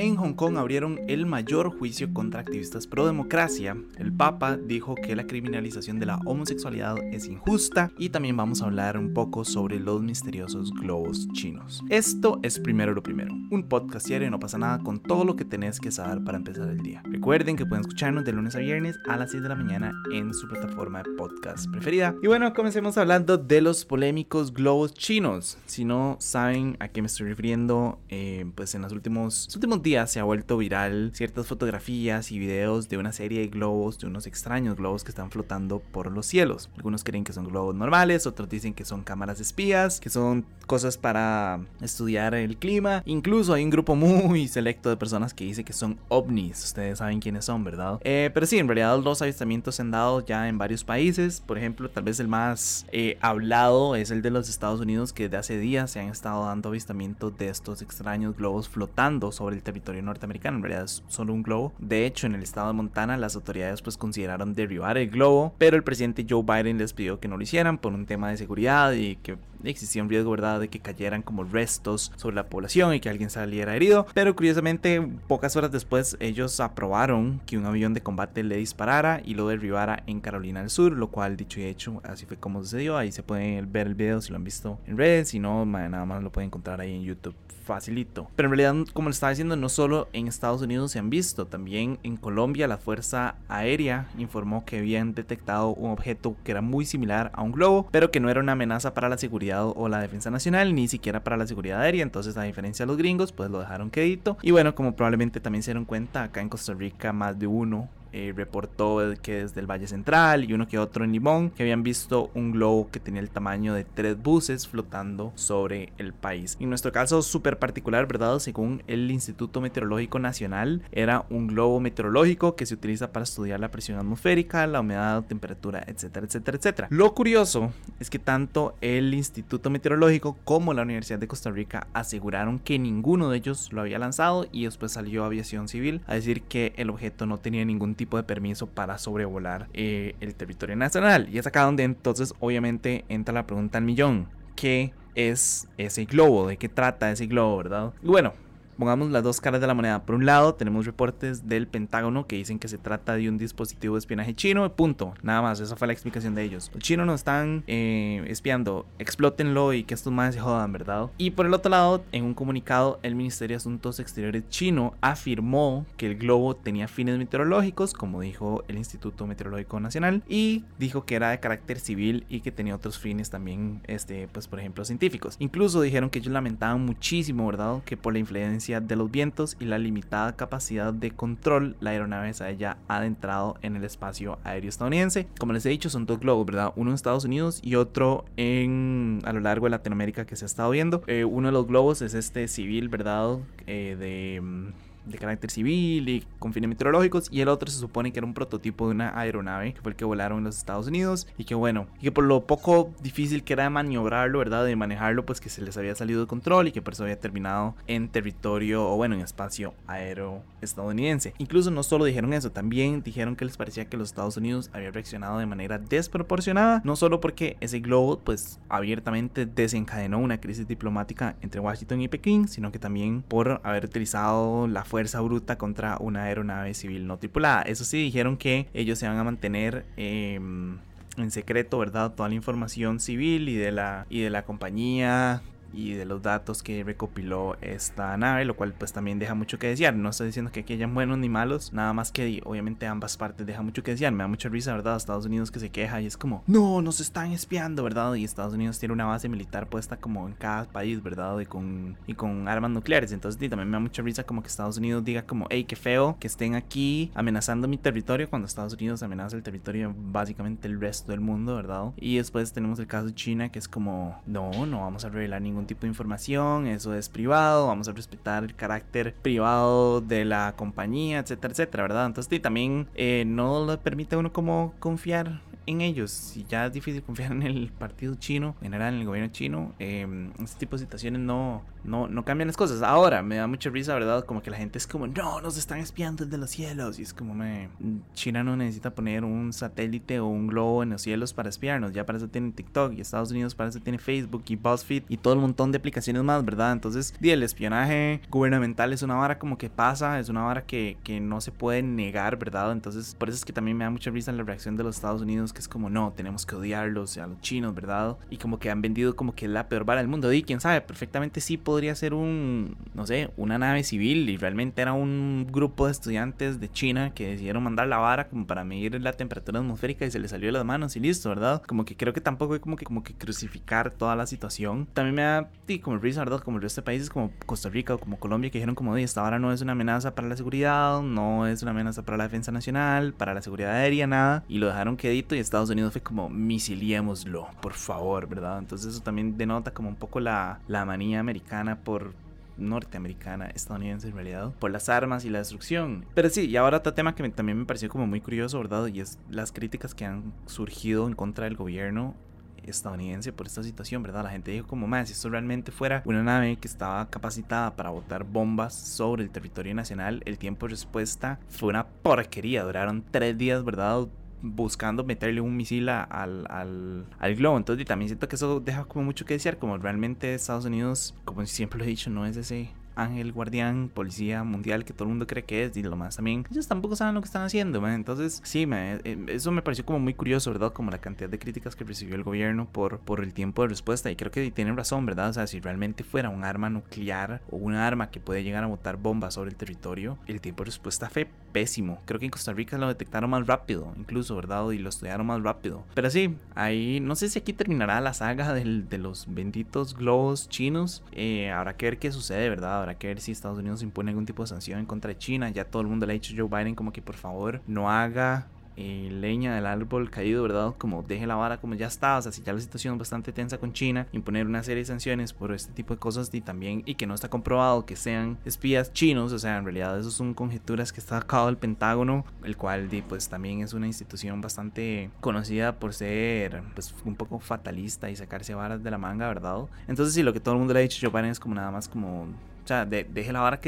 En Hong Kong abrieron el mayor juicio contra activistas pro democracia. El Papa dijo que la criminalización de la homosexualidad es injusta y también vamos a hablar un poco sobre los misteriosos globos chinos. Esto es primero lo primero, un podcast diario y no pasa nada con todo lo que tenés que saber para empezar el día. Recuerden que pueden escucharnos de lunes a viernes a las 6 de la mañana en su plataforma de podcast preferida. Y bueno, comencemos hablando de los polémicos globos chinos. Si no saben a qué me estoy refiriendo, eh, pues en los últimos, los últimos días se ha vuelto viral ciertas fotografías y videos de una serie de globos, de unos extraños globos que están flotando por los cielos. Algunos creen que son globos normales, otros dicen que son cámaras espías, que son cosas para estudiar el clima. Incluso hay un grupo muy selecto de personas que dice que son ovnis. Ustedes saben quiénes son, ¿verdad? Eh, pero sí, en realidad los avistamientos se han dado ya en varios países. Por ejemplo, tal vez el más eh, hablado es el de los Estados Unidos, que de hace días se han estado dando avistamientos de estos extraños globos flotando sobre el territorio territorio norteamericano, en realidad es solo un globo. De hecho, en el estado de Montana las autoridades pues consideraron derribar el globo, pero el presidente Joe Biden les pidió que no lo hicieran por un tema de seguridad y que existía un riesgo, ¿verdad?, de que cayeran como restos sobre la población y que alguien saliera herido. Pero curiosamente, pocas horas después, ellos aprobaron que un avión de combate le disparara y lo derribara en Carolina del Sur, lo cual, dicho y hecho, así fue como sucedió. Ahí se puede ver el video si lo han visto en redes, si no, nada más lo pueden encontrar ahí en YouTube facilito. Pero en realidad, como le estaba diciendo, no solo en Estados Unidos se han visto, también en Colombia la Fuerza Aérea informó que habían detectado un objeto que era muy similar a un globo, pero que no era una amenaza para la seguridad o la defensa nacional, ni siquiera para la seguridad aérea. Entonces, a diferencia de los gringos, pues lo dejaron quedito. Y bueno, como probablemente también se dieron cuenta, acá en Costa Rica más de uno eh, reportó que desde el Valle Central y uno que otro en Limón que habían visto un globo que tenía el tamaño de tres buses flotando sobre el país. En nuestro caso súper particular, ¿verdad? Según el Instituto Meteorológico Nacional, era un globo meteorológico que se utiliza para estudiar la presión atmosférica, la humedad, temperatura, etcétera, etcétera, etcétera. Lo curioso es que tanto el Instituto Meteorológico como la Universidad de Costa Rica aseguraron que ninguno de ellos lo había lanzado y después salió Aviación Civil a decir que el objeto no tenía ningún tipo de permiso para sobrevolar eh, el territorio nacional. Y es acá donde entonces obviamente entra la pregunta al millón. ¿Qué es ese globo? ¿De qué trata ese globo, verdad? Y bueno, pongamos las dos caras de la moneda. Por un lado, tenemos reportes del Pentágono que dicen que se trata de un dispositivo de espionaje chino. Punto. Nada más. Esa fue la explicación de ellos. Los chinos nos están eh, espiando. Explótenlo y que estos más se jodan, ¿verdad? Y por el otro lado, en un comunicado, el Ministerio de Asuntos Exteriores chino afirmó que el globo tenía fines meteorológicos, como dijo el Instituto Meteorológico Nacional, y dijo que era de carácter civil y que tenía otros fines también, este, pues por ejemplo, científicos. Incluso dijeron que ellos lamentaban muchísimo, ¿verdad? Que por la influencia de los vientos y la limitada capacidad de control, la aeronave se haya adentrado en el espacio aéreo estadounidense. Como les he dicho, son dos globos, ¿verdad? Uno en Estados Unidos y otro en a lo largo de Latinoamérica que se ha estado viendo. Eh, uno de los globos es este civil, ¿verdad? Eh, de mm, de carácter civil y con fines meteorológicos y el otro se supone que era un prototipo de una aeronave que fue el que volaron en los Estados Unidos y que bueno, y que por lo poco difícil que era de maniobrarlo, ¿verdad? De manejarlo, pues que se les había salido de control y que por eso había terminado en territorio o bueno, en espacio aéreo estadounidense. Incluso no solo dijeron eso, también dijeron que les parecía que los Estados Unidos habían reaccionado de manera desproporcionada, no solo porque ese globo pues abiertamente desencadenó una crisis diplomática entre Washington y Pekín, sino que también por haber utilizado la fuerza bruta contra una aeronave civil no tripulada. Eso sí, dijeron que ellos se van a mantener... Em, en secreto, ¿verdad? Toda la información civil y de la, y de la compañía y de los datos que recopiló esta nave, lo cual pues también deja mucho que desear. No estoy diciendo que aquí hayan buenos ni malos, nada más que obviamente ambas partes deja mucho que desear. Me da mucha risa, ¿verdad? Estados Unidos que se queja y es como, no, nos están espiando, ¿verdad? Y Estados Unidos tiene una base militar puesta como en cada país, ¿verdad? Y con, y con armas nucleares. Entonces también me da mucha risa como que Estados Unidos diga como, hey, qué feo que estén aquí amenazando mi territorio cuando Estados Unidos amenaza el territorio básicamente el resto del mundo, ¿verdad? Y después tenemos el caso de China que es como, no, no vamos a revelar ningún tipo de información, eso es privado, vamos a respetar el carácter privado de la compañía, etcétera, etcétera, ¿verdad? Entonces también eh, no le permite a uno como confiar en ellos. Si ya es difícil confiar en el partido chino, en general en el gobierno chino, eh, este tipo de situaciones no, no, no cambian las cosas. Ahora, me da mucha risa, ¿verdad? Como que la gente es como, no, nos están espiando desde los cielos. Y es como, me, China no necesita poner un satélite o un globo en los cielos para espiarnos. Ya para eso tiene TikTok y Estados Unidos para eso tiene Facebook y BuzzFeed y todo el montón de aplicaciones más, ¿verdad? Entonces, di, el espionaje gubernamental es una vara como que pasa, es una vara que, que no se puede negar, ¿verdad? Entonces, por eso es que también me da mucha risa la reacción de los Estados Unidos, que es como, no, tenemos que odiarlos a los chinos, ¿verdad? Y como que han vendido como que la peor vara del mundo. Y quién sabe, perfectamente sí podría ser un, no sé, una nave civil y realmente era un grupo de estudiantes de China que decidieron mandar la vara como para medir la temperatura atmosférica y se les salió de las manos y listo, ¿verdad? Como que creo que tampoco hay como que, como que crucificar toda la situación. También me da, como el risa, ¿verdad? Como el resto de países como Costa Rica o como Colombia que dijeron como, esta vara no es una amenaza para la seguridad, no es una amenaza para la defensa nacional, para la seguridad aérea, nada. Y lo dejaron quedito y Estados Unidos fue como, misiliémoslo, por favor, ¿verdad? Entonces eso también denota como un poco la, la manía americana por norteamericana, estadounidense en realidad, por las armas y la destrucción. Pero sí, y ahora otro tema que también me pareció como muy curioso, ¿verdad? Y es las críticas que han surgido en contra del gobierno estadounidense por esta situación, ¿verdad? La gente dijo como más, si esto realmente fuera una nave que estaba capacitada para botar bombas sobre el territorio nacional, el tiempo de respuesta fue una porquería, duraron tres días, ¿verdad? Buscando meterle un misil al, al, al, globo. Entonces también siento que eso deja como mucho que desear, como realmente Estados Unidos, como siempre lo he dicho, no es ese ángel guardián, policía mundial que todo el mundo cree que es y lo más también. Ellos tampoco saben lo que están haciendo, Entonces, sí, eh, eso me pareció como muy curioso, ¿verdad? Como la cantidad de críticas que recibió el gobierno por, por el tiempo de respuesta. Y creo que tienen razón, ¿verdad? O sea, si realmente fuera un arma nuclear o un arma que puede llegar a botar bombas sobre el territorio, el tiempo de respuesta fue pésimo. Creo que en Costa Rica lo detectaron más rápido, incluso, ¿verdad? Y lo estudiaron más rápido. Pero sí, ahí no sé si aquí terminará la saga de los benditos globos chinos. Eh, habrá que ver qué sucede, ¿verdad? Habrá que ver si Estados Unidos impone algún tipo de sanción contra China. Ya todo el mundo le ha dicho a Joe Biden como que por favor no haga eh, leña del árbol caído, ¿verdad? Como deje la vara como ya está, o sea, si ya la situación es bastante tensa con China, imponer una serie de sanciones por este tipo de cosas y también, y que no está comprobado que sean espías chinos, o sea, en realidad eso son conjeturas que está sacado del Pentágono, el cual, pues también es una institución bastante conocida por ser, pues, un poco fatalista y sacarse varas de la manga, ¿verdad? Entonces, sí, lo que todo el mundo le ha dicho Joe Biden es como nada más como sea, deje la vara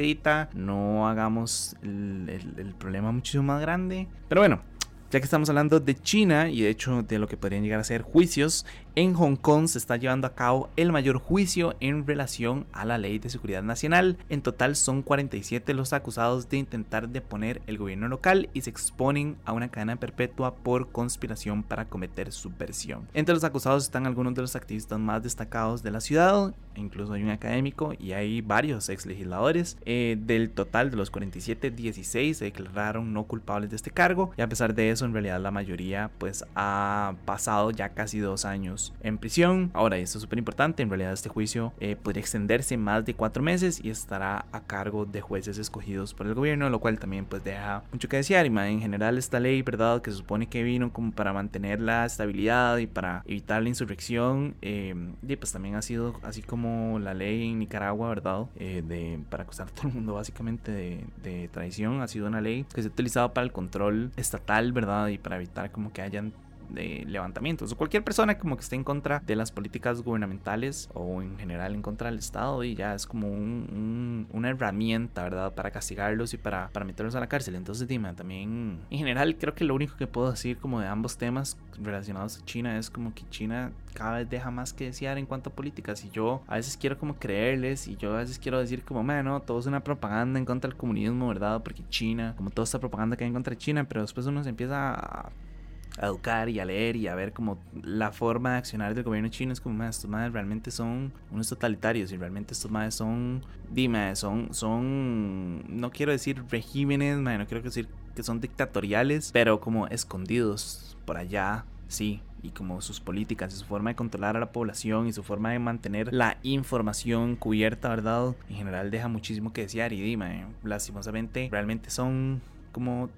no hagamos el, el, problema muchísimo más grande. Pero bueno, ya que estamos hablando de China y de hecho de lo que podrían llegar a ser juicios, en Hong Kong se está llevando a cabo el mayor juicio en relación a la ley de seguridad nacional. En total son 47 los acusados de intentar deponer el gobierno local y se exponen a una cadena perpetua por conspiración para cometer subversión. Entre los acusados están algunos de los activistas más destacados de la ciudad, incluso hay un académico y hay varios ex legisladores. Eh, del total de los 47, 16 se declararon no culpables de este cargo y a pesar de eso en realidad la mayoría pues ha pasado ya casi dos años en prisión. Ahora, esto es súper importante, en realidad este juicio eh, podría extenderse más de cuatro meses y estará a cargo de jueces escogidos por el gobierno, lo cual también pues deja mucho que desear. Y en general esta ley, ¿verdad? Que se supone que vino como para mantener la estabilidad y para evitar la insurrección, eh, y pues también ha sido así como la ley en Nicaragua, ¿verdad? Eh, de, para acusar a todo el mundo básicamente de traición, ha sido una ley que se ha utilizado para el control estatal, ¿verdad? y para evitar como que hayan de levantamientos o cualquier persona como que esté en contra de las políticas gubernamentales o en general en contra del Estado y ya es como un, una herramienta, ¿verdad? Para castigarlos y para, para meterlos a la cárcel. Entonces, dime, también en general creo que lo único que puedo decir como de ambos temas relacionados a China es como que China cada vez deja más que desear en cuanto a políticas y yo a veces quiero como creerles y yo a veces quiero decir como, bueno, todo es una propaganda en contra del comunismo, ¿verdad? Porque China, como toda esta propaganda que hay en contra de China, pero después uno se empieza a a educar y a leer y a ver como la forma de accionar del gobierno chino es como, estos madres realmente son unos totalitarios y realmente estos madres son, dime, son, son, no quiero decir regímenes, no quiero decir que son dictatoriales, pero como escondidos por allá, sí, y como sus políticas y su forma de controlar a la población y su forma de mantener la información cubierta, ¿verdad? En general deja muchísimo que desear y dime, lastimosamente realmente son como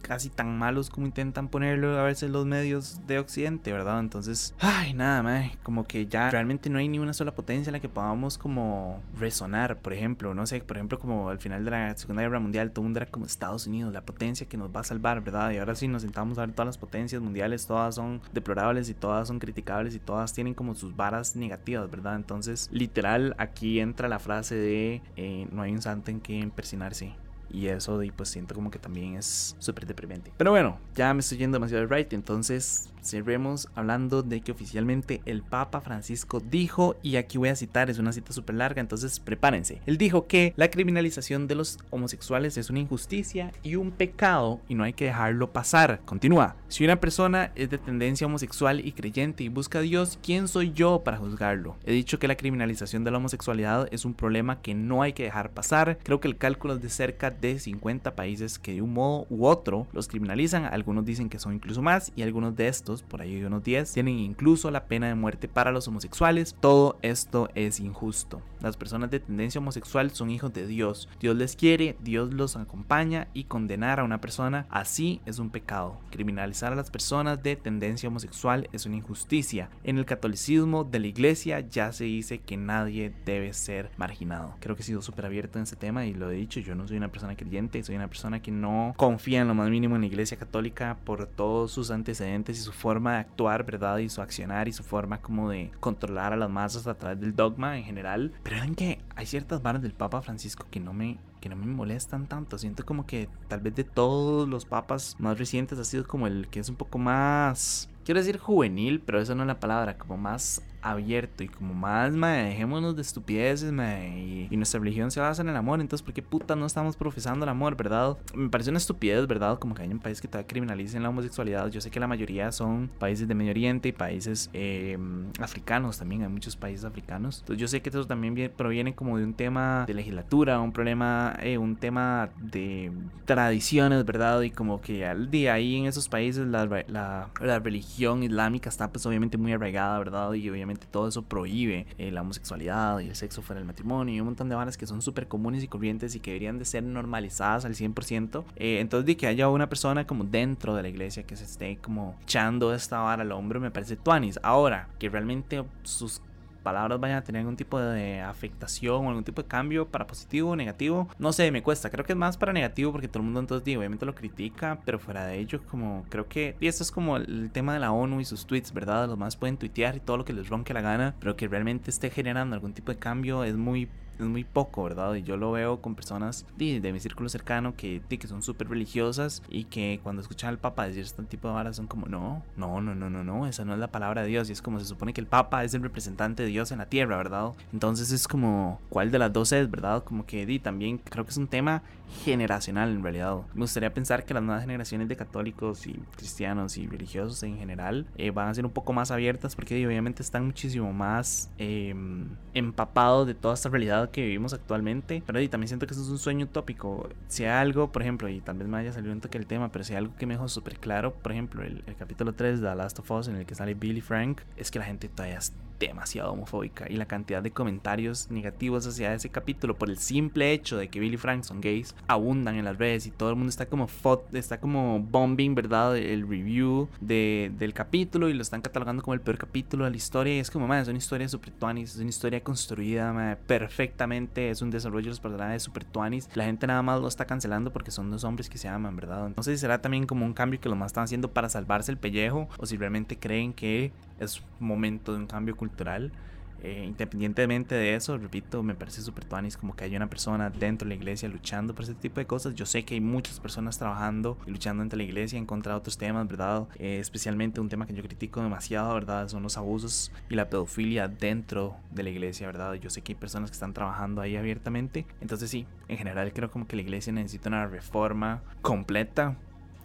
casi tan malos como intentan ponerlo a veces los medios de Occidente, ¿verdad? Entonces, ay, nada, más como que ya realmente no hay ni una sola potencia en la que podamos como resonar, por ejemplo, no sé, por ejemplo, como al final de la Segunda Guerra Mundial, todo mundo era como Estados Unidos, la potencia que nos va a salvar, ¿verdad? Y ahora sí nos sentamos a ver todas las potencias mundiales, todas son deplorables y todas son criticables y todas tienen como sus varas negativas, ¿verdad? Entonces, literal, aquí entra la frase de eh, no hay un santo en que persinarse. Y eso, y pues siento como que también es súper deprimente. Pero bueno, ya me estoy yendo demasiado de right. Entonces, cerremos hablando de que oficialmente el Papa Francisco dijo, y aquí voy a citar, es una cita súper larga, entonces prepárense. Él dijo que la criminalización de los homosexuales es una injusticia y un pecado y no hay que dejarlo pasar. Continúa, si una persona es de tendencia homosexual y creyente y busca a Dios, ¿quién soy yo para juzgarlo? He dicho que la criminalización de la homosexualidad es un problema que no hay que dejar pasar. Creo que el cálculo es de cerca de 50 países que de un modo u otro los criminalizan. Algunos dicen que son incluso más y algunos de estos por ahí unos 10, tienen incluso la pena de muerte para los homosexuales. Todo esto es injusto. Las personas de tendencia homosexual son hijos de Dios. Dios les quiere, Dios los acompaña y condenar a una persona así es un pecado. Criminalizar a las personas de tendencia homosexual es una injusticia. En el catolicismo de la iglesia ya se dice que nadie debe ser marginado. Creo que he sido súper abierto en ese tema y lo he dicho, yo no soy una persona creyente, soy una persona que no confía en lo más mínimo en la iglesia católica por todos sus antecedentes y su forma de actuar, ¿verdad? Y su accionar y su forma como de controlar a las masas a través del dogma en general. Pero ven que hay ciertas varas del Papa Francisco que no me que no me molestan tanto. Siento como que tal vez de todos los papas más recientes ha sido como el que es un poco más quiero decir juvenil, pero esa no es la palabra, como más abierto y como más, mae, dejémonos de estupideces, mae, y, nuestra religión se basa en el amor, entonces, ¿por qué puta no estamos profesando el amor, verdad? Me parece una estupidez, ¿verdad? Como que hay un país que todavía criminalicen la homosexualidad. Yo sé que la mayoría son países de Medio Oriente y países em, africanos también, hay muchos países africanos. Entonces, yo sé que eso también proviene como de un tema de legislatura, un problema, eh, un tema de tradiciones, ¿verdad? Y como que al día ahí en esos países la, la, la religión islámica está pues obviamente muy arraigada, ¿verdad? Y obviamente todo eso prohíbe eh, la homosexualidad y el sexo fuera del matrimonio y un montón de varas que son súper comunes y corrientes y que deberían de ser normalizadas al 100%. Eh, entonces de que haya una persona como dentro de la iglesia que se esté como echando esta vara al hombro me parece tuanis. Ahora, que realmente sus palabras vayan a tener algún tipo de afectación o algún tipo de cambio para positivo o negativo. No sé, me cuesta. Creo que es más para negativo porque todo el mundo entonces obviamente lo critica, pero fuera de ello como creo que y esto es como el tema de la ONU y sus tweets, ¿verdad? Los más pueden tuitear y todo lo que les ronque la gana, pero que realmente esté generando algún tipo de cambio es muy es muy poco, ¿verdad? Y yo lo veo con personas de, de mi círculo cercano que, que son súper religiosas y que cuando escuchan al Papa decir este tipo de varas son como, no, no, no, no, no, no, esa no es la palabra de Dios. Y es como se supone que el Papa es el representante de Dios en la tierra, ¿verdad? Entonces es como, ¿cuál de las dos es, verdad? Como que di, también creo que es un tema generacional en realidad. Me gustaría pensar que las nuevas generaciones de católicos y cristianos y religiosos en general eh, van a ser un poco más abiertas porque obviamente están muchísimo más em, empapados de toda esta realidad que vivimos actualmente. Pero y también siento que eso es un sueño utópico. Si hay algo, por ejemplo, y tal vez me haya salido un toque el tema, pero si hay algo que me dejó súper claro, por ejemplo, el, el capítulo 3 de The Last of Us en el que sale Billy Frank, es que la gente todavía demasiado homofóbica y la cantidad de comentarios negativos hacia ese capítulo por el simple hecho de que Billy Frank son gays abundan en las redes y todo el mundo está como está como bombing, ¿verdad? El review de, del capítulo y lo están catalogando como el peor capítulo de la historia y es como, man, es una historia super tuanis, es una historia construida perfectamente, es un desarrollo de los personajes super tuanis, la gente nada más lo está cancelando porque son dos hombres que se aman, ¿verdad? No sé si será también como un cambio que lo más están haciendo para salvarse el pellejo o si realmente creen que es momento de un cambio cultural. Eh, independientemente de eso, repito, me parece súper tuanis como que hay una persona dentro de la iglesia luchando por ese tipo de cosas. Yo sé que hay muchas personas trabajando y luchando entre la iglesia en contra de otros temas, ¿verdad? Eh, especialmente un tema que yo critico demasiado, ¿verdad? Son los abusos y la pedofilia dentro de la iglesia, ¿verdad? Yo sé que hay personas que están trabajando ahí abiertamente. Entonces sí, en general creo como que la iglesia necesita una reforma completa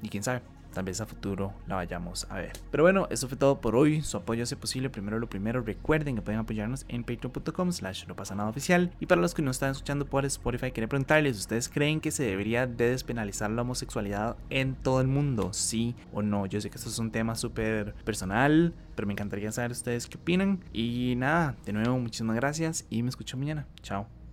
y quién sabe tal vez a futuro la vayamos a ver. Pero bueno, eso fue todo por hoy. Su apoyo hace posible. Primero lo primero, recuerden que pueden apoyarnos en patreon.com slash no pasa nada oficial. Y para los que no están escuchando por Spotify, quería preguntarles, ¿ustedes creen que se debería de despenalizar la homosexualidad en todo el mundo? ¿Sí o no? Yo sé que esto es un tema súper personal, pero me encantaría saber ustedes qué opinan. Y nada, de nuevo, muchísimas gracias y me escucho mañana. Chao.